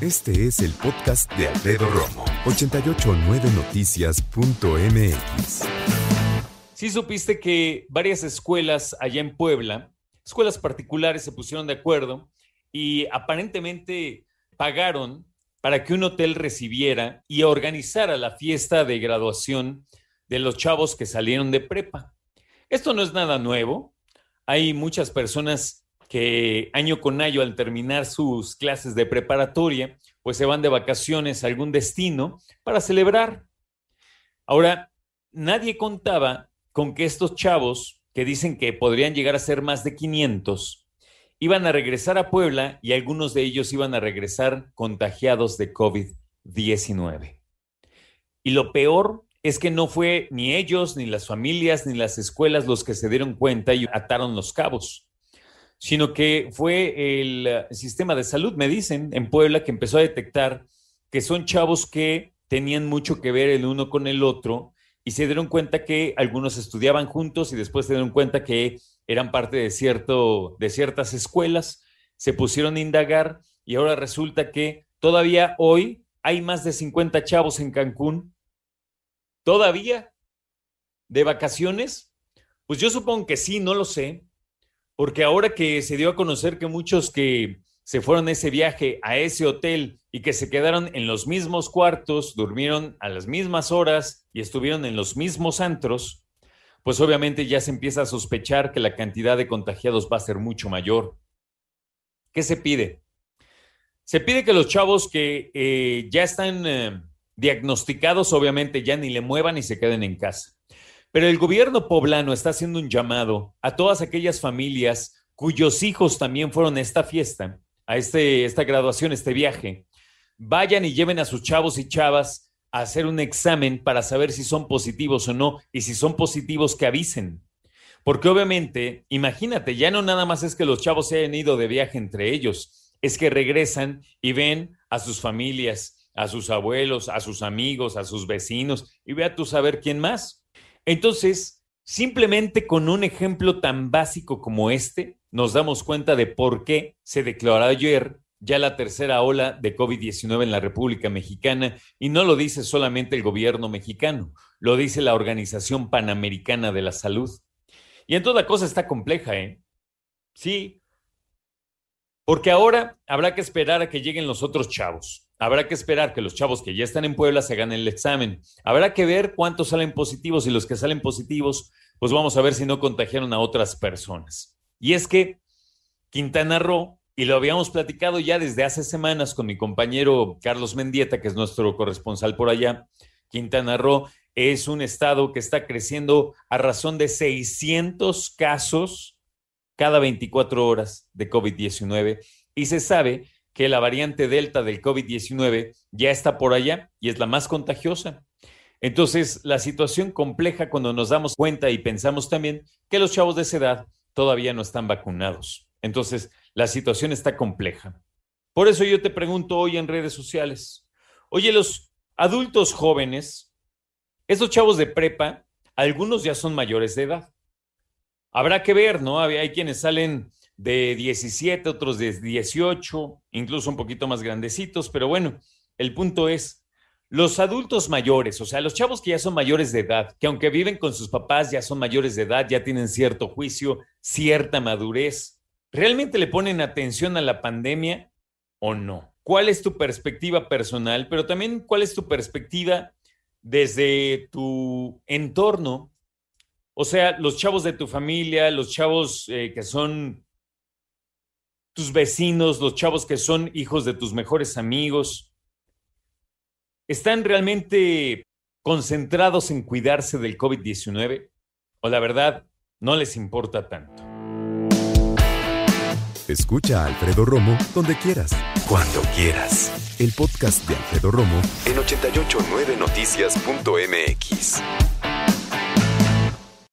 Este es el podcast de Alfredo Romo, 889noticias.mx. Sí supiste que varias escuelas allá en Puebla, escuelas particulares se pusieron de acuerdo y aparentemente pagaron para que un hotel recibiera y organizara la fiesta de graduación de los chavos que salieron de prepa. Esto no es nada nuevo. Hay muchas personas que año con año al terminar sus clases de preparatoria, pues se van de vacaciones a algún destino para celebrar. Ahora, nadie contaba con que estos chavos, que dicen que podrían llegar a ser más de 500, iban a regresar a Puebla y algunos de ellos iban a regresar contagiados de COVID-19. Y lo peor es que no fue ni ellos, ni las familias, ni las escuelas los que se dieron cuenta y ataron los cabos, sino que fue el eh, sistema de salud, me dicen, en Puebla, que empezó a detectar que son chavos que tenían mucho que ver el uno con el otro y se dieron cuenta que algunos estudiaban juntos y después se dieron cuenta que eran parte de, cierto, de ciertas escuelas, se pusieron a indagar y ahora resulta que todavía hoy hay más de 50 chavos en Cancún. ¿Todavía? ¿De vacaciones? Pues yo supongo que sí, no lo sé, porque ahora que se dio a conocer que muchos que se fueron ese viaje, a ese hotel y que se quedaron en los mismos cuartos, durmieron a las mismas horas y estuvieron en los mismos antros, pues obviamente ya se empieza a sospechar que la cantidad de contagiados va a ser mucho mayor. ¿Qué se pide? Se pide que los chavos que eh, ya están eh, diagnosticados, obviamente ya ni le muevan y se queden en casa. Pero el gobierno poblano está haciendo un llamado a todas aquellas familias cuyos hijos también fueron a esta fiesta, a este, esta graduación, este viaje. Vayan y lleven a sus chavos y chavas hacer un examen para saber si son positivos o no, y si son positivos, que avisen. Porque obviamente, imagínate, ya no nada más es que los chavos se hayan ido de viaje entre ellos, es que regresan y ven a sus familias, a sus abuelos, a sus amigos, a sus vecinos, y ve a tú saber quién más. Entonces, simplemente con un ejemplo tan básico como este, nos damos cuenta de por qué se declaró ayer ya la tercera ola de COVID-19 en la República Mexicana y no lo dice solamente el gobierno mexicano, lo dice la Organización Panamericana de la Salud. Y entonces la cosa está compleja, ¿eh? Sí, porque ahora habrá que esperar a que lleguen los otros chavos. Habrá que esperar que los chavos que ya están en Puebla se hagan el examen. Habrá que ver cuántos salen positivos y los que salen positivos, pues vamos a ver si no contagiaron a otras personas. Y es que Quintana Roo y lo habíamos platicado ya desde hace semanas con mi compañero Carlos Mendieta, que es nuestro corresponsal por allá. Quintana Roo es un estado que está creciendo a razón de 600 casos cada 24 horas de COVID-19 y se sabe que la variante Delta del COVID-19 ya está por allá y es la más contagiosa. Entonces, la situación compleja cuando nos damos cuenta y pensamos también que los chavos de esa edad todavía no están vacunados. Entonces, la situación está compleja. Por eso yo te pregunto hoy en redes sociales, oye, los adultos jóvenes, esos chavos de prepa, algunos ya son mayores de edad. Habrá que ver, ¿no? Hay quienes salen de 17, otros de 18, incluso un poquito más grandecitos, pero bueno, el punto es, los adultos mayores, o sea, los chavos que ya son mayores de edad, que aunque viven con sus papás, ya son mayores de edad, ya tienen cierto juicio, cierta madurez, ¿realmente le ponen atención a la pandemia o no? ¿Cuál es tu perspectiva personal, pero también cuál es tu perspectiva desde tu entorno? O sea, los chavos de tu familia, los chavos eh, que son tus vecinos, los chavos que son hijos de tus mejores amigos, ¿están realmente concentrados en cuidarse del COVID-19? ¿O la verdad no les importa tanto? Escucha a Alfredo Romo donde quieras, cuando quieras. El podcast de Alfredo Romo en 889noticias.mx.